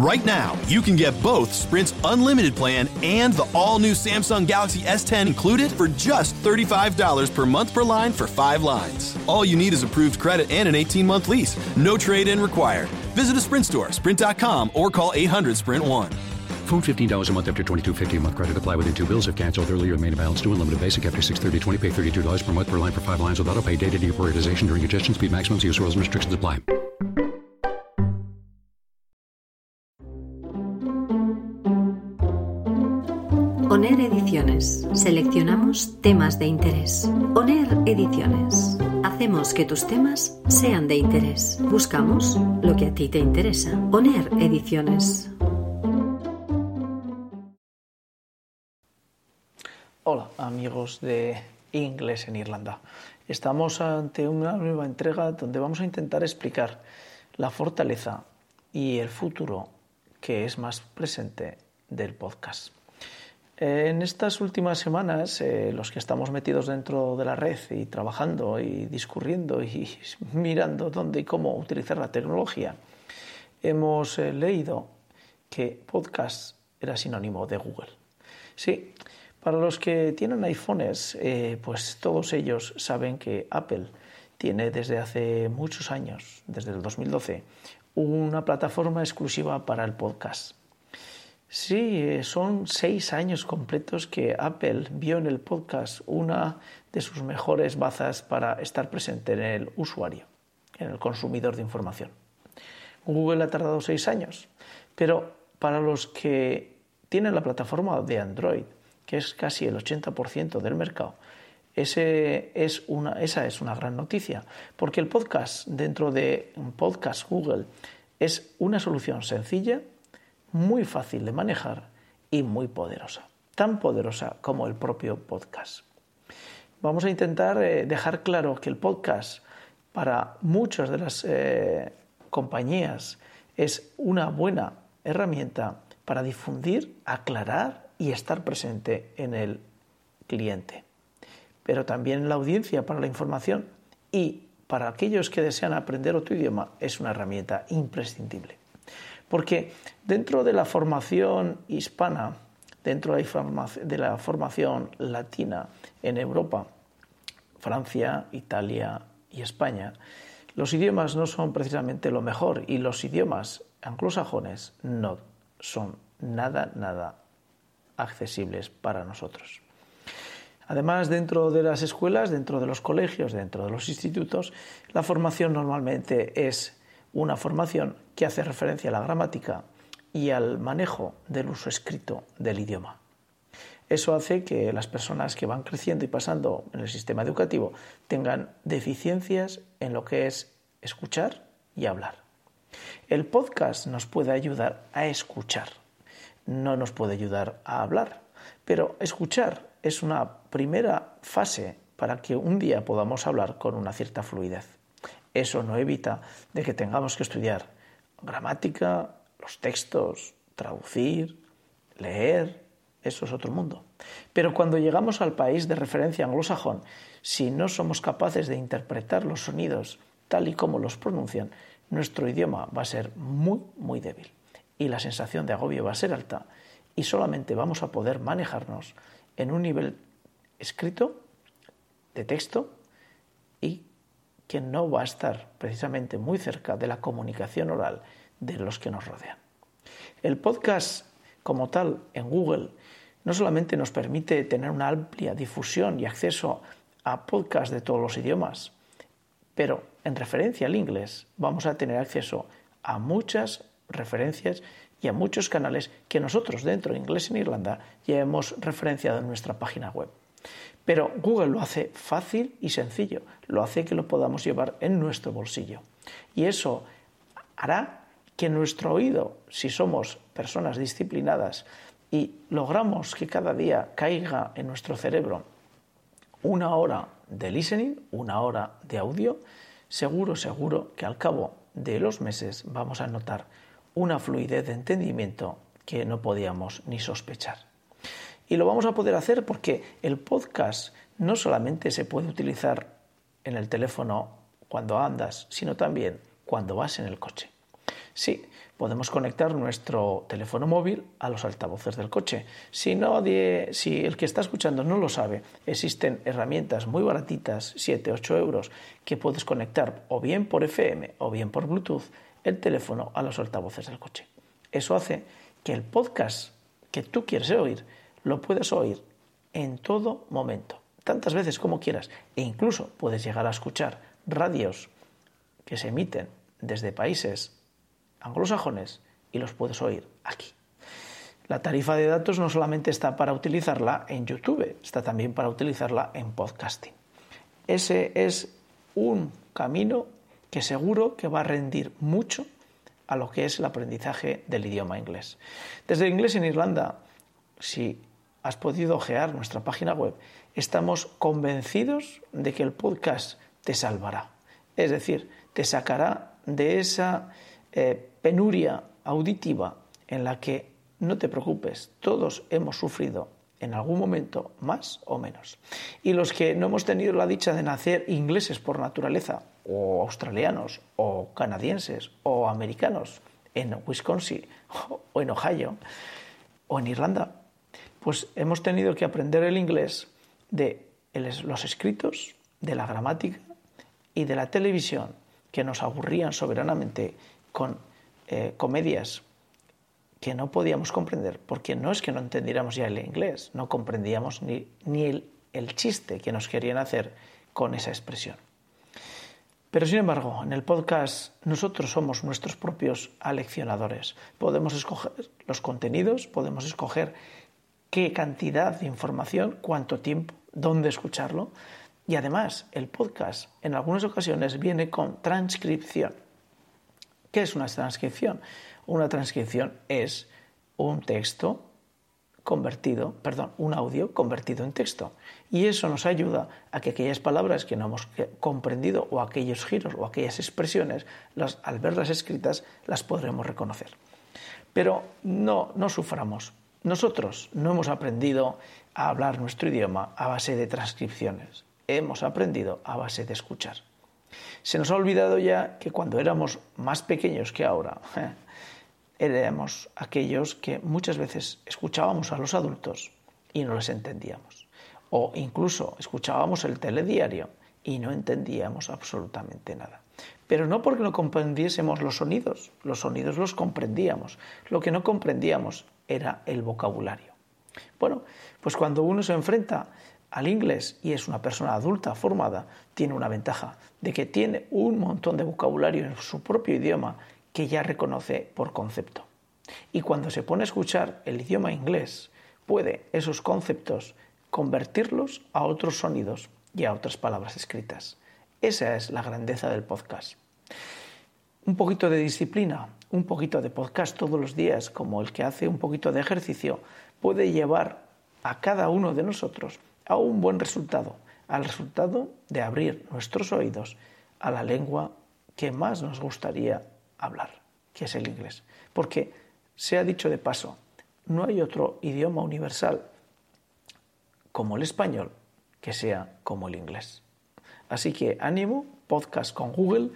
Right now, you can get both Sprint's unlimited plan and the all-new Samsung Galaxy S10 included for just $35 per month per line for 5 lines. All you need is approved credit and an 18-month lease. No trade-in required. Visit a Sprint store, sprint.com, or call 800-SPRINT1. Phone $15 a month after 22.50 a month credit apply within two bills if canceled earlier main balance due unlimited basic after 630 pay $32 per month per line for 5 lines without a pay data deprioritization during congestion speed maximums use rules and restrictions apply. ONER Ediciones. Seleccionamos temas de interés. ONER Ediciones. Hacemos que tus temas sean de interés. Buscamos lo que a ti te interesa. ONER Ediciones. Hola amigos de Inglés en Irlanda. Estamos ante una nueva entrega donde vamos a intentar explicar la fortaleza y el futuro que es más presente del podcast. En estas últimas semanas, eh, los que estamos metidos dentro de la red y trabajando y discurriendo y mirando dónde y cómo utilizar la tecnología, hemos eh, leído que podcast era sinónimo de Google. Sí, para los que tienen iPhones, eh, pues todos ellos saben que Apple tiene desde hace muchos años, desde el 2012, una plataforma exclusiva para el podcast. Sí, eh, son seis años completos que Apple vio en el podcast una de sus mejores bazas para estar presente en el usuario, en el consumidor de información. Google ha tardado seis años, pero para los que tienen la plataforma de Android, que es casi el 80% del mercado, ese es una, esa es una gran noticia, porque el podcast dentro de Podcast Google es una solución sencilla, muy fácil de manejar y muy poderosa, tan poderosa como el propio podcast. Vamos a intentar eh, dejar claro que el podcast para muchas de las eh, compañías es una buena herramienta para difundir, aclarar y estar presente en el cliente. Pero también la audiencia para la información y para aquellos que desean aprender otro idioma es una herramienta imprescindible. Porque dentro de la formación hispana, dentro de la formación latina en Europa, Francia, Italia y España, los idiomas no son precisamente lo mejor y los idiomas anglosajones no son nada, nada accesibles para nosotros. Además, dentro de las escuelas, dentro de los colegios, dentro de los institutos, la formación normalmente es una formación que hace referencia a la gramática y al manejo del uso escrito del idioma. Eso hace que las personas que van creciendo y pasando en el sistema educativo tengan deficiencias en lo que es escuchar y hablar. El podcast nos puede ayudar a escuchar, no nos puede ayudar a hablar, pero escuchar es una primera fase para que un día podamos hablar con una cierta fluidez. Eso no evita de que tengamos que estudiar gramática, los textos, traducir, leer, eso es otro mundo. Pero cuando llegamos al país de referencia anglosajón, si no somos capaces de interpretar los sonidos tal y como los pronuncian, nuestro idioma va a ser muy, muy débil y la sensación de agobio va a ser alta y solamente vamos a poder manejarnos en un nivel escrito, de texto que no va a estar precisamente muy cerca de la comunicación oral de los que nos rodean. El podcast como tal en Google no solamente nos permite tener una amplia difusión y acceso a podcasts de todos los idiomas, pero en referencia al inglés vamos a tener acceso a muchas referencias y a muchos canales que nosotros dentro de Inglés en Irlanda ya hemos referenciado en nuestra página web. Pero Google lo hace fácil y sencillo, lo hace que lo podamos llevar en nuestro bolsillo. Y eso hará que nuestro oído, si somos personas disciplinadas y logramos que cada día caiga en nuestro cerebro una hora de listening, una hora de audio, seguro, seguro que al cabo de los meses vamos a notar una fluidez de entendimiento que no podíamos ni sospechar. Y lo vamos a poder hacer porque el podcast no solamente se puede utilizar en el teléfono cuando andas, sino también cuando vas en el coche. Sí, podemos conectar nuestro teléfono móvil a los altavoces del coche. Si, si el que está escuchando no lo sabe, existen herramientas muy baratitas, 7, 8 euros, que puedes conectar o bien por FM o bien por Bluetooth el teléfono a los altavoces del coche. Eso hace que el podcast que tú quieres oír lo puedas oír en todo momento, tantas veces como quieras, e incluso puedes llegar a escuchar radios que se emiten desde países anglosajones y los puedes oír aquí. La tarifa de datos no solamente está para utilizarla en YouTube, está también para utilizarla en podcasting. Ese es un camino que seguro que va a rendir mucho a lo que es el aprendizaje del idioma inglés. Desde Inglés en Irlanda, si has podido ojear nuestra página web, estamos convencidos de que el podcast te salvará. Es decir, te sacará de esa eh, penuria auditiva en la que no te preocupes, todos hemos sufrido en algún momento más o menos. Y los que no hemos tenido la dicha de nacer ingleses por naturaleza, o australianos, o canadienses, o americanos, en Wisconsin, o en Ohio, o en Irlanda, pues hemos tenido que aprender el inglés de los escritos, de la gramática y de la televisión, que nos aburrían soberanamente con eh, comedias que no podíamos comprender, porque no es que no entendiéramos ya el inglés, no comprendíamos ni, ni el, el chiste que nos querían hacer con esa expresión. Pero sin embargo, en el podcast nosotros somos nuestros propios aleccionadores. Podemos escoger los contenidos, podemos escoger qué cantidad de información, cuánto tiempo, dónde escucharlo. Y además, el podcast en algunas ocasiones viene con transcripción. ¿Qué es una transcripción? Una transcripción es un texto convertido, perdón, un audio convertido en texto. Y eso nos ayuda a que aquellas palabras que no hemos comprendido o aquellos giros o aquellas expresiones, las, al verlas escritas, las podremos reconocer. Pero no, no suframos. Nosotros no hemos aprendido a hablar nuestro idioma a base de transcripciones. Hemos aprendido a base de escuchar. Se nos ha olvidado ya que cuando éramos más pequeños que ahora, éramos aquellos que muchas veces escuchábamos a los adultos y no les entendíamos. O incluso escuchábamos el telediario y no entendíamos absolutamente nada. Pero no porque no comprendiésemos los sonidos, los sonidos los comprendíamos. Lo que no comprendíamos era el vocabulario. Bueno, pues cuando uno se enfrenta al inglés y es una persona adulta formada, tiene una ventaja de que tiene un montón de vocabulario en su propio idioma que ya reconoce por concepto. Y cuando se pone a escuchar el idioma inglés, puede esos conceptos convertirlos a otros sonidos y a otras palabras escritas. Esa es la grandeza del podcast. Un poquito de disciplina, un poquito de podcast todos los días, como el que hace un poquito de ejercicio, puede llevar a cada uno de nosotros a un buen resultado, al resultado de abrir nuestros oídos a la lengua que más nos gustaría hablar, que es el inglés. Porque, se ha dicho de paso, no hay otro idioma universal como el español que sea como el inglés. Así que ánimo, podcast con Google,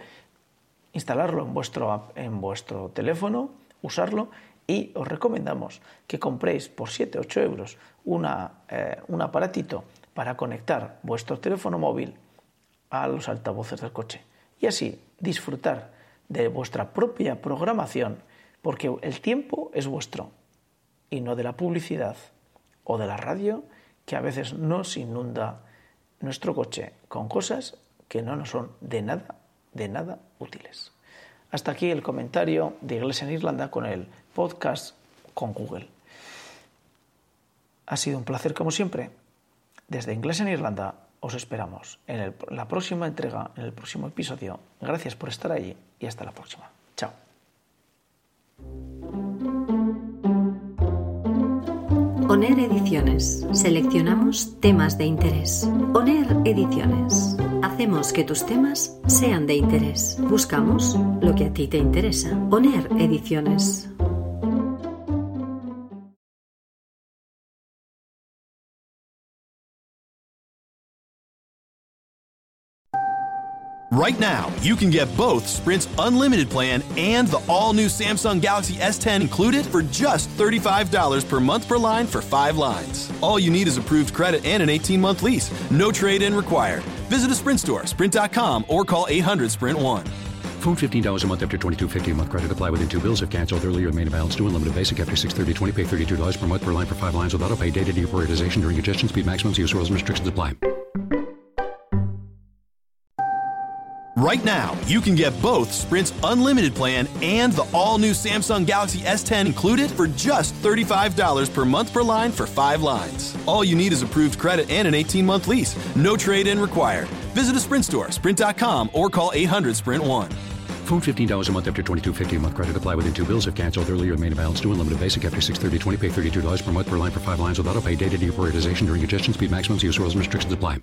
instalarlo en vuestro, en vuestro teléfono, usarlo y os recomendamos que compréis por 7 8 euros eh, un aparatito para conectar vuestro teléfono móvil a los altavoces del coche y así disfrutar de vuestra propia programación porque el tiempo es vuestro y no de la publicidad o de la radio que a veces nos inunda nuestro coche con cosas que no nos son de nada, de nada útiles. Hasta aquí el comentario de Iglesia en Irlanda con el podcast con Google. Ha sido un placer como siempre. Desde Inglés en Irlanda os esperamos en la próxima entrega, en el próximo episodio. Gracias por estar allí y hasta la próxima. Chao. ONER Ediciones. Seleccionamos temas de interés. ONER Ediciones. Hacemos que tus temas sean de interés. Buscamos lo que a ti te interesa. ONER Ediciones. Right now, you can get both Sprint's unlimited plan and the all new Samsung Galaxy S10 included for just $35 per month per line for five lines. All you need is approved credit and an 18 month lease. No trade in required. Visit a Sprint store, sprint.com, or call 800 Sprint 1. Phone $15 a month after 22.50 a month. Credit apply within two bills. If canceled earlier remain balance due unlimited basic after 630 pay $32 per month per line for five lines with auto pay data deprioritization during congestion speed maximums use rules and restrictions apply. Right now, you can get both Sprint's unlimited plan and the all new Samsung Galaxy S10 included for just $35 per month per line for five lines. All you need is approved credit and an 18 month lease. No trade in required. Visit a Sprint store, sprint.com, or call 800 Sprint 1. Phone $15 a month after 22.50 a month credit apply within two bills if canceled earlier remain balance due unlimited basic after 630 pay $32 per month per line for five lines with auto pay data deprioritization during congestion speed maximums use rules and restrictions apply.